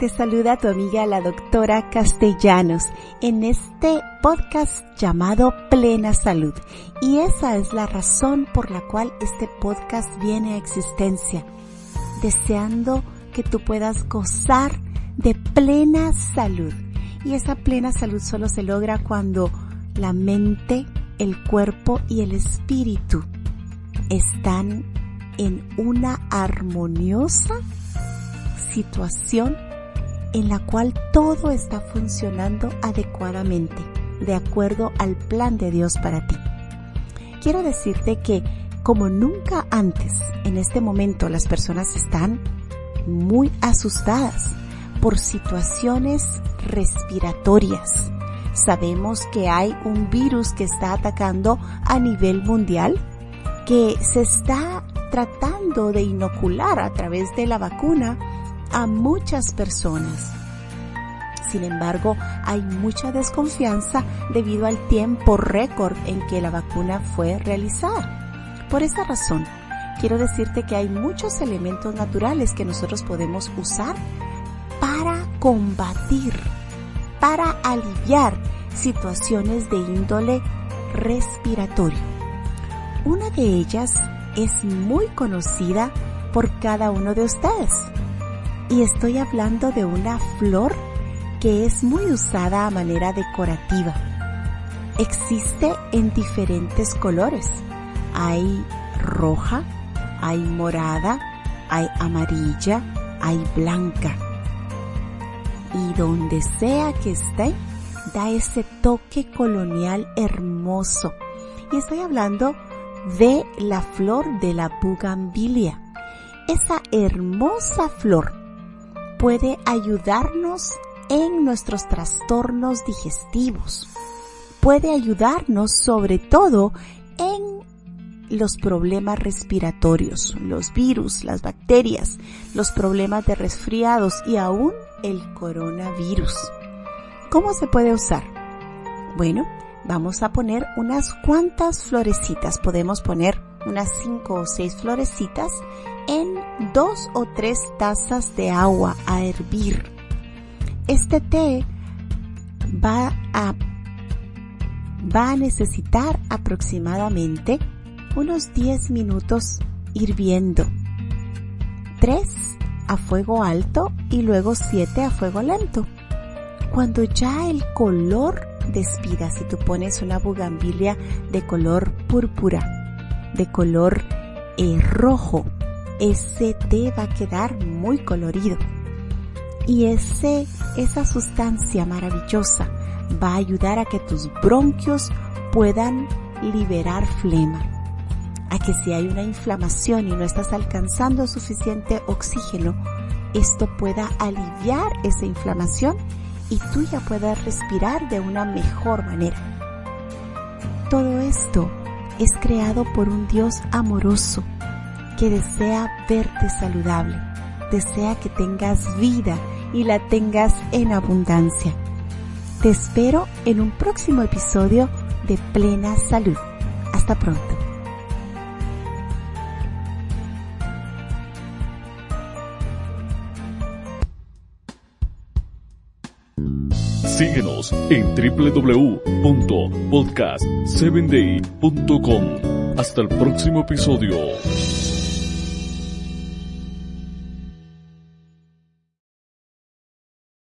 te saluda tu amiga la doctora Castellanos en este podcast llamado Plena Salud. Y esa es la razón por la cual este podcast viene a existencia, deseando que tú puedas gozar de plena salud. Y esa plena salud solo se logra cuando la mente, el cuerpo y el espíritu están en una armoniosa situación en la cual todo está funcionando adecuadamente, de acuerdo al plan de Dios para ti. Quiero decirte que como nunca antes, en este momento las personas están muy asustadas por situaciones respiratorias. Sabemos que hay un virus que está atacando a nivel mundial, que se está tratando de inocular a través de la vacuna a muchas personas. Sin embargo, hay mucha desconfianza debido al tiempo récord en que la vacuna fue realizada. Por esa razón, quiero decirte que hay muchos elementos naturales que nosotros podemos usar para combatir, para aliviar situaciones de índole respiratorio. Una de ellas es muy conocida por cada uno de ustedes y estoy hablando de una flor que es muy usada a manera decorativa. Existe en diferentes colores. Hay roja, hay morada, hay amarilla, hay blanca. Y donde sea que esté, da ese toque colonial hermoso. Y estoy hablando de la flor de la bugambilia. Esa hermosa flor puede ayudarnos en nuestros trastornos digestivos. Puede ayudarnos sobre todo en los problemas respiratorios, los virus, las bacterias, los problemas de resfriados y aún el coronavirus. ¿Cómo se puede usar? Bueno, vamos a poner unas cuantas florecitas. Podemos poner unas cinco o seis florecitas en dos o tres tazas de agua a hervir. Este té va a, va a necesitar aproximadamente unos 10 minutos hirviendo. 3 a fuego alto y luego 7 a fuego lento. Cuando ya el color despida, si tú pones una bugambilia de color púrpura, de color eh, rojo, ese té va a quedar muy colorido. Y ese, esa sustancia maravillosa va a ayudar a que tus bronquios puedan liberar flema. A que si hay una inflamación y no estás alcanzando suficiente oxígeno, esto pueda aliviar esa inflamación y tú ya puedas respirar de una mejor manera. Todo esto es creado por un Dios amoroso que desea verte saludable, desea que tengas vida y la tengas en abundancia. Te espero en un próximo episodio de Plena Salud. Hasta pronto. Síguenos en www.podcast7day.com. Hasta el próximo episodio.